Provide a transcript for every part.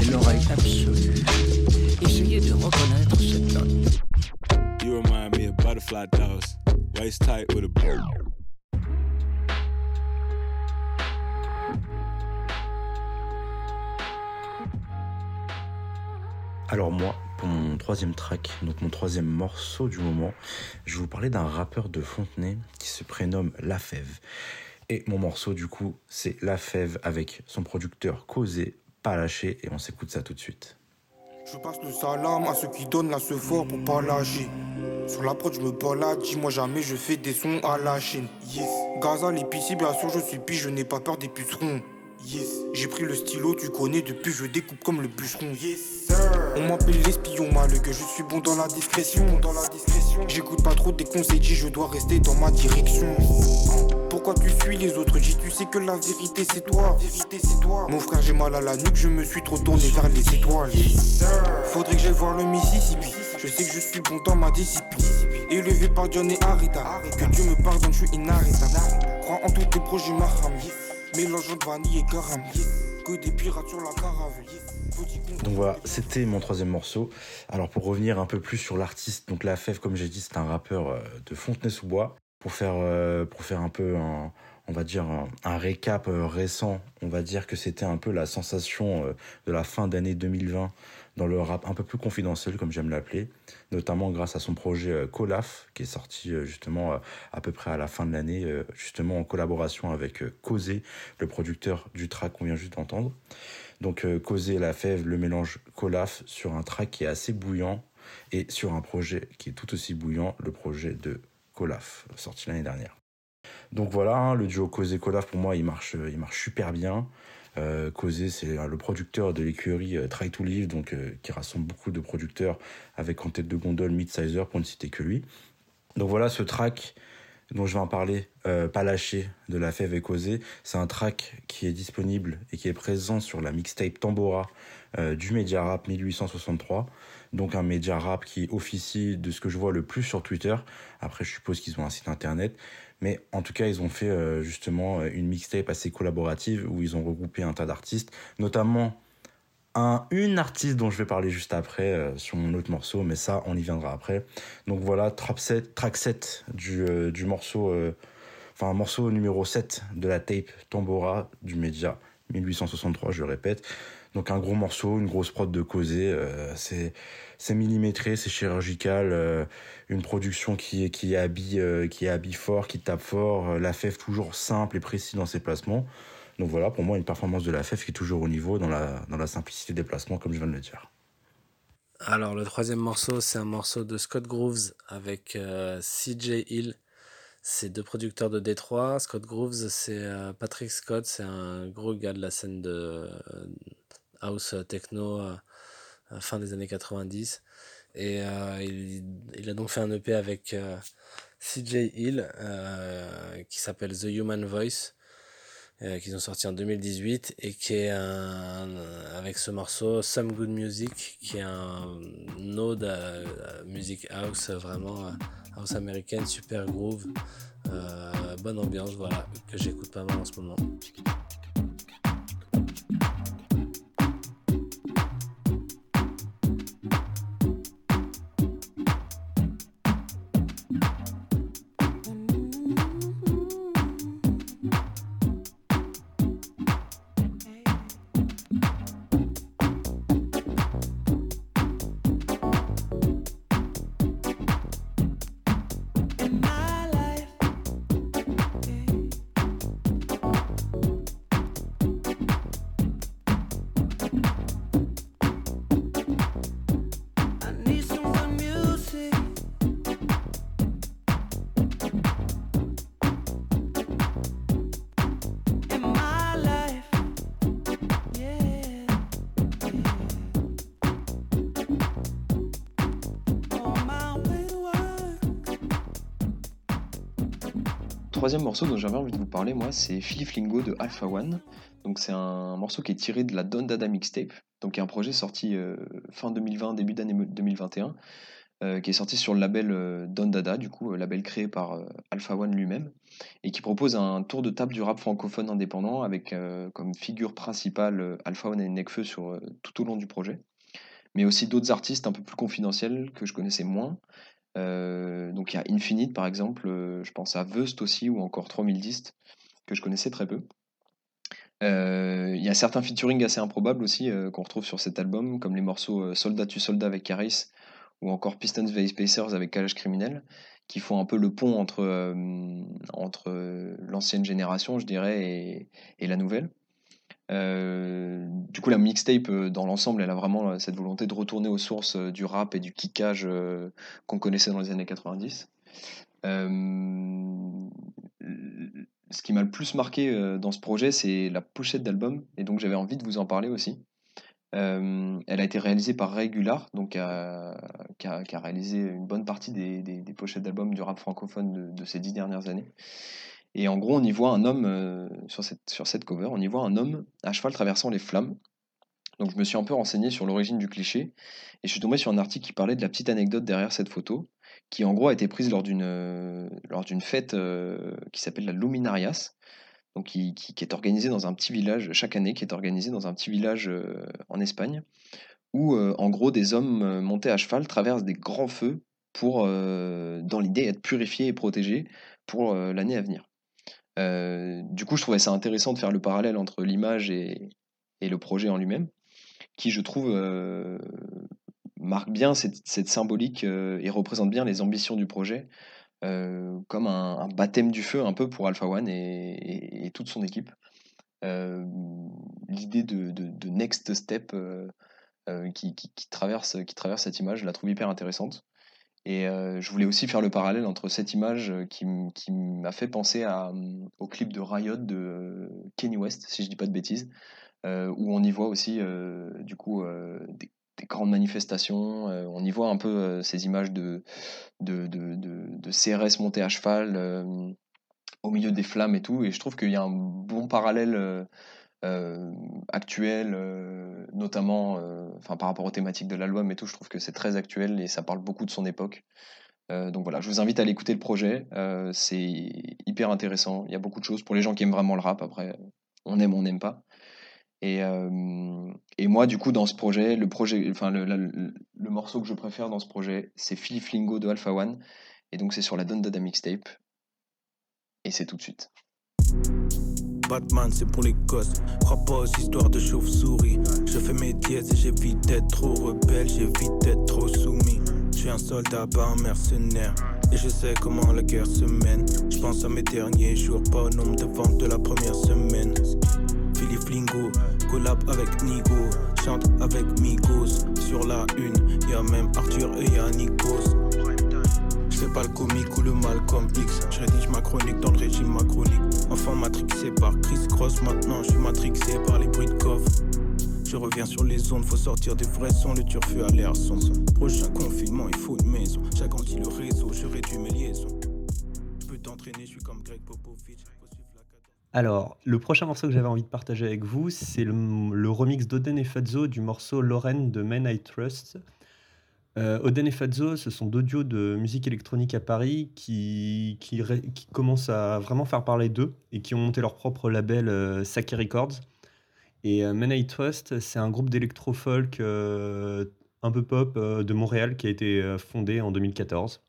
et l'oreille absolue. Essayez de reconnaître cette note. You remind me of butterfly dolls, waist tight with a Alors moi, pour mon troisième track, donc mon troisième morceau du moment, je vais vous parler d'un rappeur de Fontenay qui se prénomme La Fève. Et mon morceau du coup, c'est La Fève avec son producteur Causé, pas lâché, et on s'écoute ça tout de suite. Je passe le salam à ceux qui donnent la ce fort pour pas lâcher. Sur la prod, je me balade, dis-moi jamais je fais des sons à la chaîne. Yes. Gaza, l'épicier, bien sûr, je suis pige, je n'ai pas peur des pucerons. Yes. J'ai pris le stylo, tu connais, depuis je découpe comme le bûcheron. Yes, sir. On m'appelle l'espion malheureux, je suis bon dans la discrétion. Dans la discrétion. J'écoute pas trop des conseils, je dois rester dans ma direction. Tu suis les autres? Dis tu sais que la vérité c'est toi. Vérité c'est toi. Mon frère j'ai mal à la nuque, je me suis trop tourné vers les étoiles. Faudrait que j'aille voir le Mississippi. Je sais que je suis bon dans ma discipline. Élevé par John et Arita. Que Dieu me pardonne, je suis inarrêtable. Crois en tous tes projets, Maham. Mélangeant de vanille et garam. Que des pirates sur la caravane. Donc voilà, c'était mon troisième morceau. Alors pour revenir un peu plus sur l'artiste, donc la Fève, comme j'ai dit, c'est un rappeur euh, de Fontenay-sous-Bois. Pour faire, euh, pour faire un peu un, on va dire un, récap euh, récent, on va dire que c'était un peu la sensation de la fin d'année 2020 dans le rap un peu plus confidentiel, comme j'aime l'appeler, notamment grâce à son projet Colaf, qui est sorti justement à peu près à la fin de l'année, justement en collaboration avec Causé, le producteur du track qu'on vient juste d'entendre. Donc Causé la fève, le mélange Colaf sur un track qui est assez bouillant et sur un projet qui est tout aussi bouillant, le projet de Colaf, sorti l'année dernière. Donc voilà, hein, le duo Causé Colaf pour moi il marche, il marche super bien. Euh, Causé, c'est le producteur de l'écurie euh, Try to Live, donc euh, qui rassemble beaucoup de producteurs avec en tête de gondole Midsizer pour ne citer que lui. Donc voilà, ce track dont je vais en parler, euh, Pas lâché de la Fève et Causé, c'est un track qui est disponible et qui est présent sur la mixtape Tambora du Media Rap 1863 donc un média rap qui officie de ce que je vois le plus sur Twitter. Après, je suppose qu'ils ont un site internet, mais en tout cas, ils ont fait euh, justement une mixtape assez collaborative où ils ont regroupé un tas d'artistes, notamment un, une artiste dont je vais parler juste après euh, sur mon autre morceau, mais ça, on y viendra après. Donc voilà, track 7, track 7 du, euh, du morceau, enfin, morceau numéro 7 de la tape Tambora du média 1863, je répète. Donc un gros morceau, une grosse prod de causé, euh, c'est c'est millimétré, c'est chirurgical, euh, une production qui qui habille euh, qui habille fort, qui tape fort, la fève toujours simple et précis dans ses placements. Donc voilà, pour moi une performance de la fève qui est toujours au niveau dans la dans la simplicité des placements comme je viens de le dire. Alors le troisième morceau, c'est un morceau de Scott Grooves avec CJ Hill. C'est deux producteurs de Détroit. Scott Grooves, c'est Patrick Scott, c'est un gros gars de la scène de, house euh, techno euh, fin des années 90. Et euh, il, a donc fait un EP avec CJ Hill qui s'appelle The Human Voice. qu'ils ont sorti en 2018 et qui est avec ce morceau Some Good Music qui est un ode à, music house vraiment house américaine super groove bonne ambiance voilà que j'écoute pas mal en ce moment troisième morceau dont j'avais envie de vous parler, moi, c'est Philippe Lingo de Alpha One. Donc c'est un morceau qui est tiré de la Don Dada Mixtape, donc qui est un projet sorti euh, fin 2020, début d'année 2021. qui est sorti sur le label Don Dada, du coup, label créé par Alpha One lui-même, et qui propose un tour de table du rap francophone indépendant avec comme figure principale Alpha One et Nekfeu sur tout au long du projet, mais aussi d'autres artistes un peu plus confidentiels que je connaissais moins. Donc il y a Infinite par exemple, je pense à Veust aussi ou encore 3010 que je connaissais très peu. Euh, il y a certains featuring assez improbables aussi euh, qu'on retrouve sur cet album, comme les morceaux euh, Soldat tu soldat avec Caris ou encore Pistons vs Pacers avec Calage Criminel, qui font un peu le pont entre, entre l'ancienne génération, je dirais, et la nouvelle. Du coup, la mixtape, dans l'ensemble, elle a vraiment cette volonté de retourner aux sources du rap et du kickage qu'on connaissait dans les années 90 ce qui m'a le plus marqué euh, dans ce projet, c'est la pochette d'album, et donc j'avais envie de vous en parler aussi. Euh, elle a été réalisée par Regular, donc qui a, réalisé une bonne partie des, pochettes d'albums du rap francophone de, ces dix dernières années. Et en gros, on y voit un homme, euh, sur, cette, sur cette cover, on y voit un homme à cheval traversant les flammes. Donc je me suis un peu renseigné sur l'origine du cliché, et je suis tombé sur un article qui parlait de la petite anecdote derrière cette photo qui en gros a été prise lors d'une euh, lors d'une fête euh, qui s'appelle la Luminarias, donc qui, qui, est organisée dans un petit village chaque année, qui est organisée dans un petit village en Espagne, où en gros des hommes montés à cheval traversent des grands feux pour, dans l'idée, être purifiés et protégés pour l'année à venir. Du coup, je trouvais ça intéressant de faire le parallèle entre l'image et, le projet en lui-même, qui je trouve marque bien cette, symbolique euh, et représente bien les ambitions du projet, euh, comme un, baptême du feu un peu pour Alpha One et, toute son équipe. Euh, l'idée de, next step qui, traverse, qui traverse cette image, je la trouve hyper intéressante. Et je voulais aussi faire le parallèle entre cette image qui, m'a fait penser à, au clip de Riot de Kenny West, si je dis pas de bêtises, où on y voit aussi du coup des, des grandes manifestations. Euh, on y voit un peu euh, ces images de, de, de, de, CRS montés à cheval euh, au milieu des flammes et tout. Et je trouve qu'il y a un bon parallèle actuel, notamment enfin par rapport aux thématiques de l'album et tout. Je trouve que c'est très actuel et ça parle beaucoup de son époque. donc voilà, je vous invite à aller écouter le projet. c'est hyper intéressant. Il y a beaucoup de choses pour les gens qui aiment vraiment le rap. Après, on aime, on n'aime pas. Et, moi, du coup, dans ce projet, le, projet, enfin, le, morceau que je préfère dans ce projet, c'est Philip Lingo de Alpha One. Et donc, c'est sur la Don Dada mixtape. Et c'est tout de suite. Batman, c'est pour les gosses. Crois pas aux histoires de chauve-souris. Je fais mes diètes et j'évite d'être trop rebelle, j'évite d'être trop soumis. Je suis un soldat, pas un mercenaire. Et je sais comment la guerre se mène. Je pense à mes derniers jours, pas au nombre de ventes de la première semaine. Philippe Flingo, collab avec Nigo, chante avec Migos. Sur la une, y a même Arthur et y'a. J'fais pas le comique ou le mal comme X. Je rédige ma chronique dans le régime macronique. Enfant matrixé par Chris Cross, maintenant je suis matrixé par les bruits de coffre. Je reviens sur les ondes, faut sortir des vrais sons, le turfu à l'air son. Prochain confinement, il faut une maison. J'agrandis le réseau, je réduis mes liaisons. Je peux t'entraîner, je suis comme Greg Popovich. Alors, le prochain morceau que j'avais envie de partager avec vous, c'est le, remix d'Oden et Fazzo du morceau Lorraine de Men I Trust. Euh, Oden et Fazzo, ce sont deux duos de musique électronique à Paris qui, qui, commencent à vraiment faire parler d'eux et qui ont monté leur propre label euh, Saki Records. Et euh, I Trust, c'est un groupe d'électro-folk euh, un peu pop de Montréal qui a été fondé en 2014.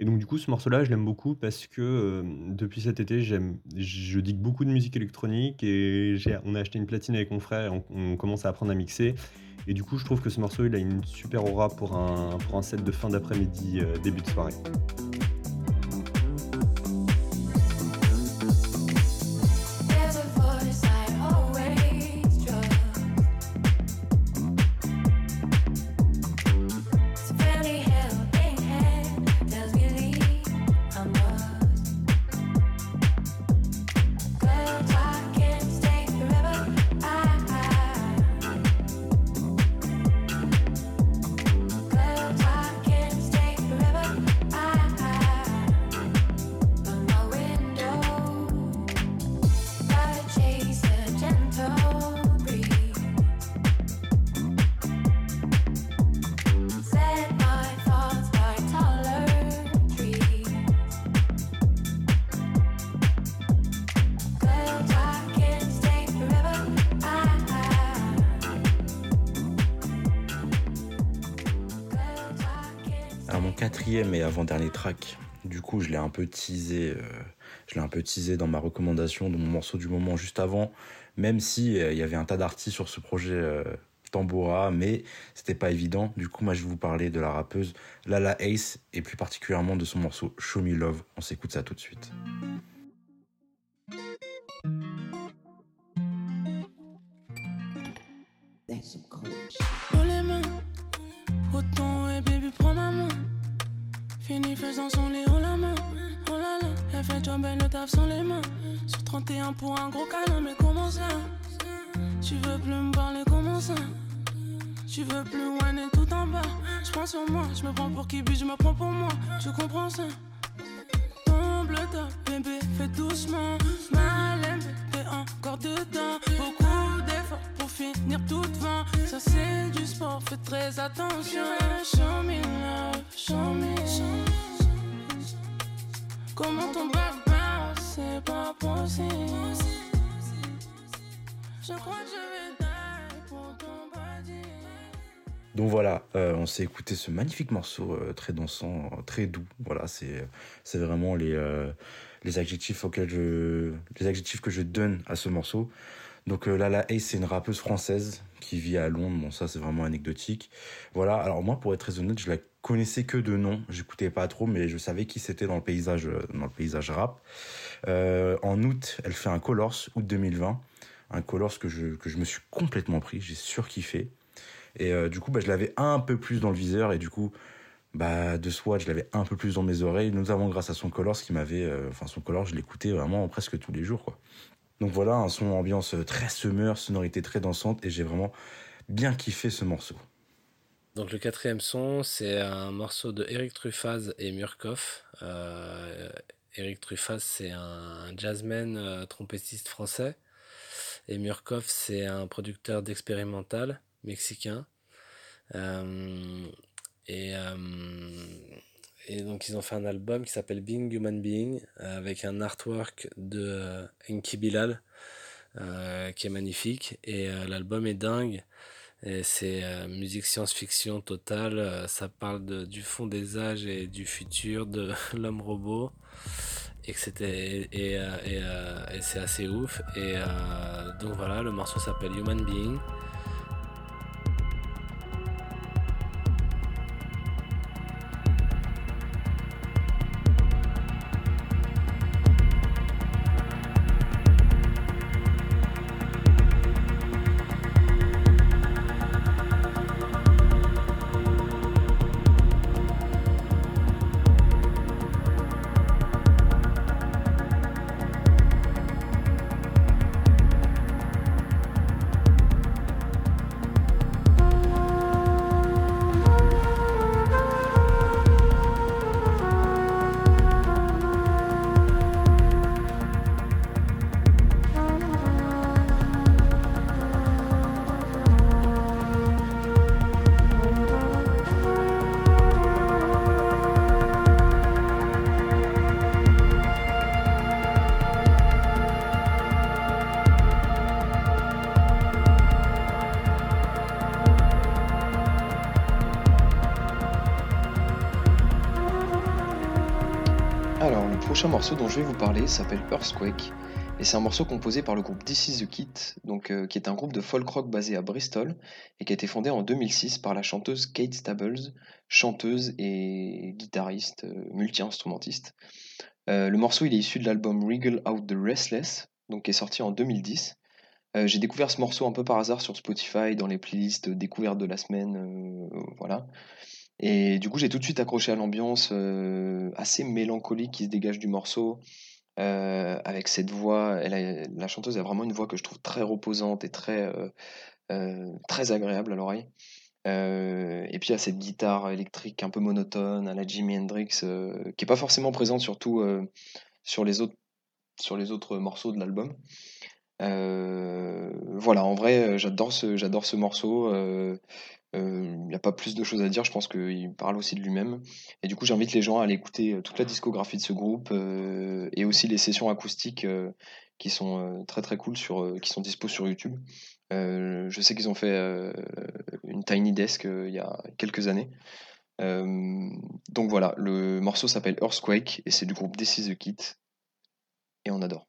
Et donc, du coup, ce morceau-là, je l'aime beaucoup parce que euh, depuis cet été, j'aime, je digue beaucoup de musique électronique et on a acheté une platine avec mon frère et on, commence à apprendre à mixer. Et du coup, je trouve que ce morceau, il a une super aura pour un, pour un set de fin d'après-midi, euh, début de soirée. Quatrième et avant-dernier track, du coup je l'ai un peu teasé, euh, je l'ai un peu teasé dans ma recommandation de mon morceau du moment juste avant, même si euh, il y avait un tas d'artistes sur ce projet euh, Tambora, mais c'était pas évident. Du coup moi je vais vous parler de la rappeuse Lala Ace et plus particulièrement de son morceau Show Me Love. On s'écoute ça tout de suite. Fini faisant son lit en la main. Oh là là, elle fait job, elle le taf sans les mains. Sur 31 pour un gros câlin, mais comment ça? Tu veux plus me parler, comment ça? Tu veux plus et tout en bas. Je prends sur moi, je me prends pour qui, je me prends pour moi. Tu comprends ça? Tombe le top, bébé, fais doucement. Malin, t'es encore dedans. Beaucoup d'efforts pour finir tout devant. Ça c'est du sport, fais très attention. Show me love, show me. Comment ton bounce, c'est pas possible. Je crois que je vais. Donc voilà, euh, on s'est écouté ce magnifique morceau euh, très dansant, euh, très doux. Voilà, c'est c'est vraiment les euh, les adjectifs auxquels je les adjectifs que je donne à ce morceau. Donc euh, Lala Ace, c'est une rappeuse française qui vit à Londres. Bon, ça c'est vraiment anecdotique. Voilà. Alors moi, pour être très honnête, je la connaissais que de nom. J'écoutais pas trop, mais je savais qui c'était dans le paysage euh, dans le paysage rap. Euh, en août, elle fait un Colors, août 2020, un Colors que je que je me suis complètement pris. J'ai surkiffé. Et du coup, bah, je l'avais un peu plus dans le viseur et du coup, bah, de Swatch, je l'avais un peu plus dans mes oreilles, notamment grâce à son Colors qui m'avait, enfin son Colors, je l'écoutais vraiment presque tous les jours, quoi. Donc voilà, un son ambiance très summer, sonorité très dansante et j'ai vraiment bien kiffé ce morceau. Donc le quatrième son, c'est un morceau de Eric Truffaz et Murkoff. Euh, Eric Truffaz, c'est un jazzman euh, trompettiste français. Et Murkoff, c'est un producteur d'expérimental mexicain. Euh, et, euh, et donc ils ont fait un album qui s'appelle Being Human Being euh, avec un artwork de euh, Enki Bilal euh, qui est magnifique. Et l'album est dingue. Et c'est musique science-fiction totale. ça parle de- du fond des âges et du futur de l'homme robot. Et et, et, c'est assez ouf. Et donc voilà, le morceau s'appelle Human Being. Prochain morceau dont je vais vous parler s'appelle Earthquake, et c'est un morceau composé par le groupe This Is The Kit, donc, euh, qui est un groupe de folk rock basé à Bristol, et qui a été fondé en 2006 par la chanteuse Kate Stables, chanteuse et guitariste, euh, multi-instrumentiste. Euh, le morceau il est issu de l'album Wriggle Out the Restless, donc qui est sorti en 2010. Euh, j'ai découvert ce morceau un peu par hasard sur Spotify, dans les playlists découvertes de la semaine, voilà. Et du coup, j'ai tout de suite accroché à l'ambiance euh, assez mélancolique qui se dégage du morceau, euh, avec cette voix. Elle la chanteuse a vraiment une voix que je trouve très reposante et très, euh, très agréable à l'oreille. Et puis a cette guitare électrique un peu monotone à la Jimi Hendrix, qui est pas forcément présente surtout sur les autres, sur les autres morceaux de l'album. Voilà, en vrai, j'adore ce, j'adore ce morceau. Euh, Il n'y a pas plus de choses à dire, je pense qu'il parle aussi de lui-même. Et du coup, j'invite les gens à aller écouter euh, toute la discographie de ce groupe euh, et aussi les sessions acoustiques qui sont très très cool, sur, qui sont dispo sur YouTube. Je sais qu'ils ont fait une Tiny Desk il y a quelques années. Donc voilà, le morceau s'appelle Earthquake et c'est du groupe This is the Kit. Et on adore.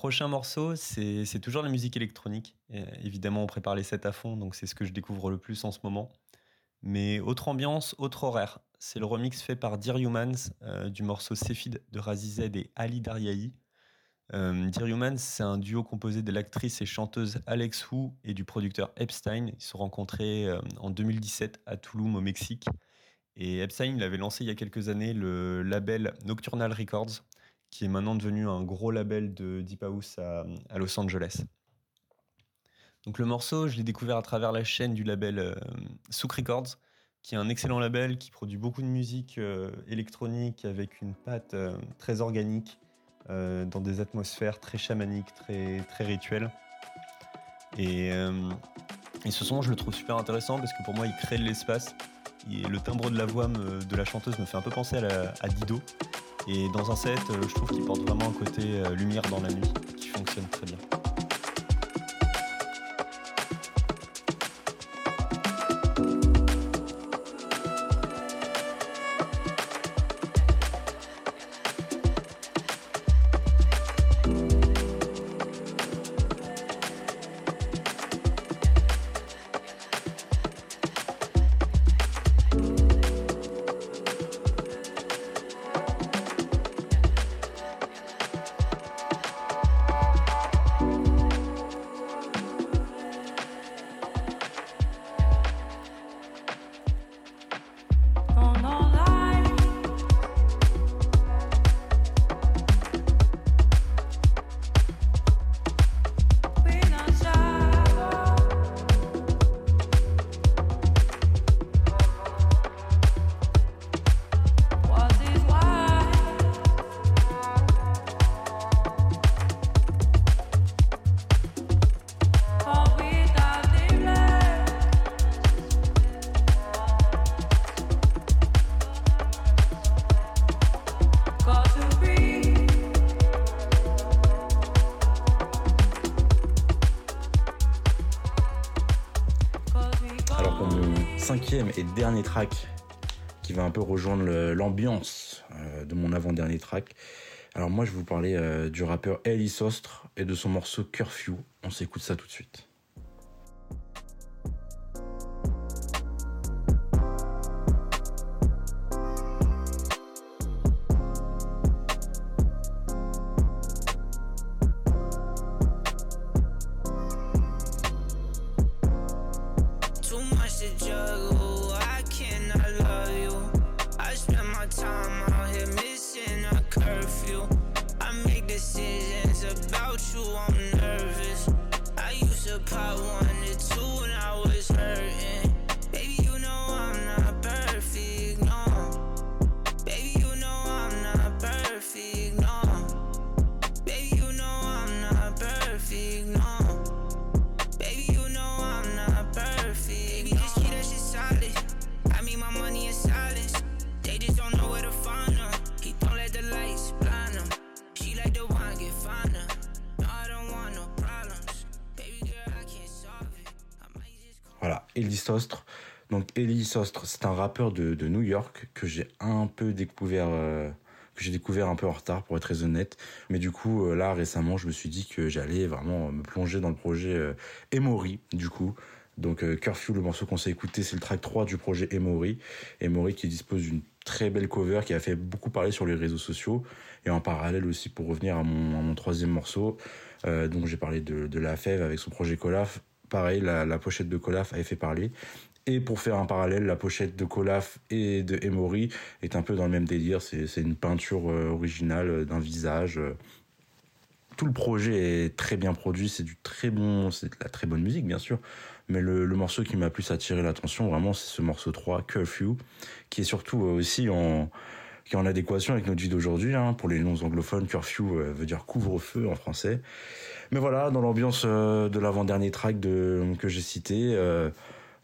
Prochain morceau, c'est toujours la musique électronique. Évidemment, on prépare les sets à fond, donc c'est ce que je découvre le plus en ce moment. Mais autre ambiance, autre horaire. C'est le remix fait par Dear Humans euh, du morceau Cephid de Razized et Ali Daryahi. Euh, Dear Humans, c'est un duo composé de l'actrice et chanteuse Alex Wu et du producteur Epstein. Ils se sont rencontrés euh, en 2017 à Tulum, au Mexique. Et Epstein il avait lancé il y a quelques années le label Nocturnal Records, qui est maintenant devenu un gros label de Deep House à, Los Angeles. Donc le morceau, je l'ai découvert à travers la chaîne du label euh, Souk Records, qui est un excellent label qui produit beaucoup de musique euh, électronique avec une patte euh, très organique, dans des atmosphères très chamaniques, très, très rituelles. Et, ce son, je le trouve super intéressant parce que pour moi, il crée de l'espace. Et le timbre de la voix de la chanteuse me fait un peu penser à Dido. Et dans un set, euh, je trouve qu'il porte vraiment un côté euh, lumière dans la nuit qui fonctionne très bien. Dernier track, qui va un peu rejoindre l'ambiance euh, de mon avant-dernier track. Alors moi je vais vous parler euh, du rappeur Ellie Sostre et de son morceau Curfew. On s'écoute ça tout de suite. Voilà, Ellie Sostre. Donc Ellie Sostre, c'est un rappeur de, de New York que j'ai un peu découvert, euh, que j'ai découvert un peu en retard pour être très honnête. Mais du coup, euh, là récemment, je me suis dit que j'allais vraiment me plonger dans le projet euh, Emory, du coup, Donc Curfew, le morceau qu'on s'est écouté, c'est le track 3 du projet Emory. Emory qui dispose d'une très belle cover qui a fait beaucoup parler sur les réseaux sociaux. Et en parallèle aussi, pour revenir à mon, troisième morceau, donc j'ai parlé de, La Fève avec son projet Colaf. Pareil, la, la pochette de Colaf avait fait parler. Et pour faire un parallèle, la pochette de Colaf et de Emory est un peu dans le même délire. C'est une peinture euh, originale euh, d'un visage. Tout le projet est très bien produit, c'est du très bon, c'est de la très bonne musique bien sûr. Mais le, morceau qui m'a plus attiré l'attention vraiment, c'est ce morceau 3, Curfew, qui est surtout euh, aussi en, qui est en adéquation avec notre vie d'aujourd'hui. Hein. Pour les non anglophones, curfew veut dire couvre-feu en français. Mais voilà, dans l'ambiance de l'avant-dernier track que j'ai cité,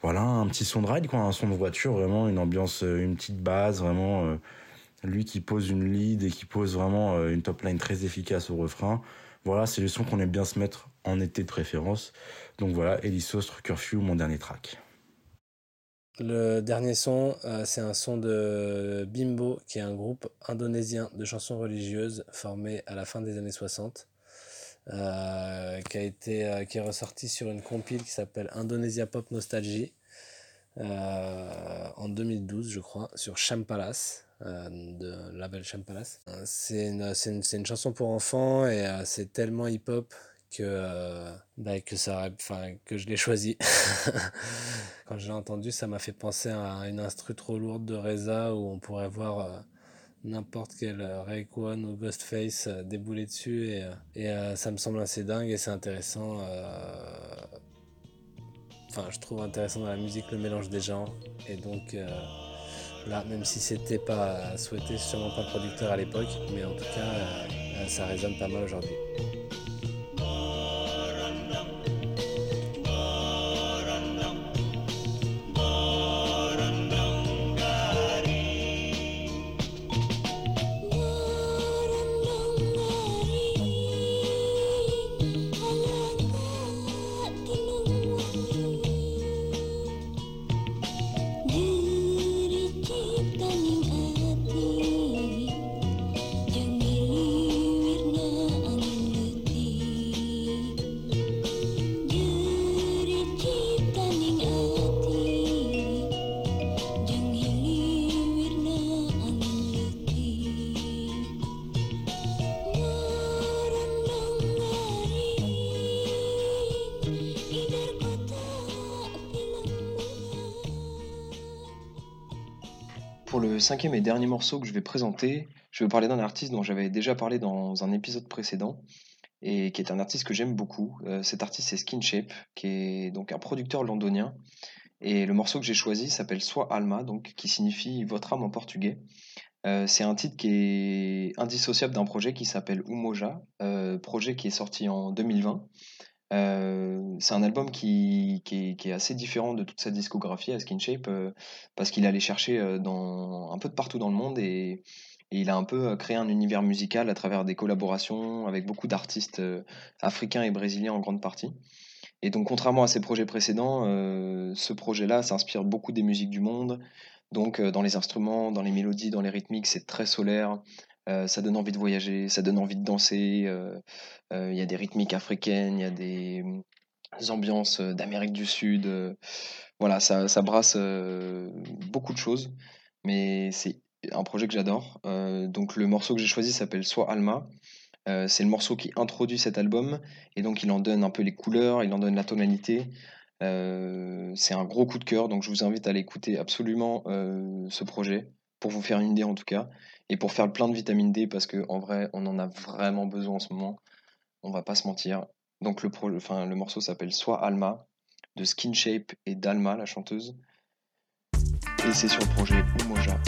voilà, un petit son de ride, quoi, un son de voiture, vraiment une ambiance, euh, une petite base, vraiment. Euh, lui qui pose une lead et qui pose vraiment euh, une top line très efficace au refrain. Voilà, c'est le son qu'on aime bien se mettre en été de préférence. Donc voilà, Elisostre Curfew, mon dernier track. Le dernier son, c'est un son de Bimbo, qui est un groupe indonésien de chansons religieuses formé à la fin des années 60. Euh, qui a été euh, qui est ressorti sur une compile qui s'appelle Indonesia Pop Nostalgie euh, en 2012 je crois sur Champalas de label Champalas c'est une, une, une, chanson pour enfants et c'est tellement hip que bah, que ça que je l'ai choisi quand je l'ai entendu ça m'a fait penser à une instru trop lourde de Reza où on pourrait voir n'importe quel euh, Rayquan ou Ghostface euh, débouler dessus et, euh, et ça me semble assez dingue et c'est intéressant. Enfin, je trouve intéressant dans la musique le mélange des genres et donc là, même si c'était pas souhaité, sûrement pas producteur à l'époque, mais en tout cas, ça résonne pas mal aujourd'hui. Cinquième et dernier morceau que je vais présenter, je vais parler d'un artiste dont j'avais déjà parlé dans un épisode précédent et qui est un artiste que j'aime beaucoup. Euh, cet artiste c'est Skin qui est donc un producteur londonien. Et le morceau que j'ai choisi s'appelle Soit Alma, donc qui signifie votre âme en portugais. Euh, c'est un titre qui est indissociable d'un projet qui s'appelle Umoja, euh, projet qui est sorti en 2020 euh, c'est un album qui, est, assez différent de toute sa discographie à Skin euh, parce qu'il allait chercher euh, un peu de partout dans le monde et, il a un peu créé un univers musical à travers des collaborations avec beaucoup d'artistes africains et brésiliens en grande partie. Et donc, contrairement à ses projets précédents, ce projet-là s'inspire beaucoup des musiques du monde. Donc, dans les instruments, dans les mélodies, dans les rythmiques, c'est très solaire. Euh, ça donne envie de voyager, ça donne envie de danser. Euh, euh, il y a des rythmiques africaines, il y a des, ambiances d'Amérique du Sud. voilà, ça, ça brasse beaucoup de choses, mais c'est un projet que j'adore. donc le morceau que j'ai choisi s'appelle Soit Alma. c'est le morceau qui introduit cet album et donc il en donne un peu les couleurs, il en donne la tonalité. c'est un gros coup de cœur, donc je vous invite à l'écouter absolument ce projet pour vous faire une idée en tout cas et pour faire le plein de vitamine D parce que en vrai on en a vraiment besoin en ce moment on va pas se mentir. Donc le, enfin, le morceau s'appelle soit Alma de Skin Shape et d'Alma la chanteuse. Et c'est sur le projet Umoja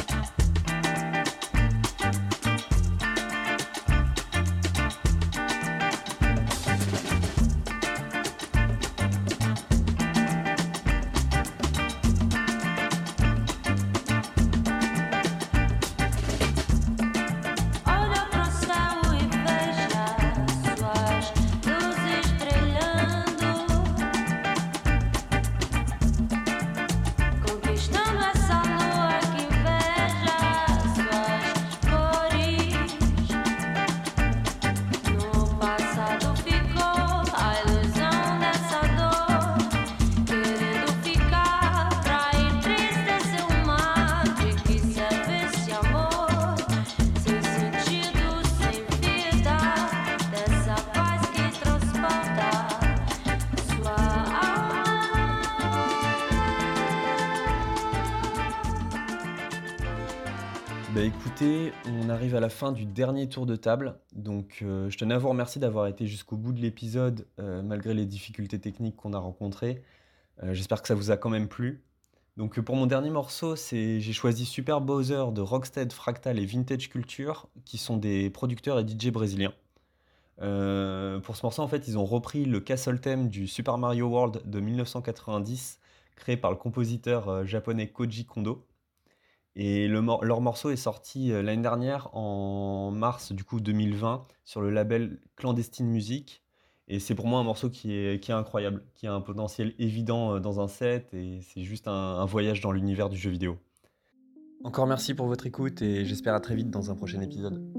arrive à la fin du dernier tour de table. Donc euh, je tenais à vous remercier d'avoir été jusqu'au bout de l'épisode, euh, malgré les difficultés techniques qu'on a rencontrées. Euh, j'espère que ça vous a quand même plu. Donc pour mon dernier morceau, j'ai choisi Super Bowser de Rockstead, Fractal et Vintage Culture, qui sont des producteurs et DJ brésiliens. pour ce morceau, en fait, ils ont repris le castle theme du Super Mario World de 1990, créé par le compositeur japonais Koji Kondo. Et leur morceau est sorti euh, l'année dernière, en mars du coup 2020, sur le label Clandestine Music. Et c'est pour moi un morceau qui est, incroyable, qui a un potentiel évident euh, dans un set, et c'est juste un voyage dans l'univers du jeu vidéo. Encore merci pour votre écoute, et j'espère à très vite dans un prochain épisode.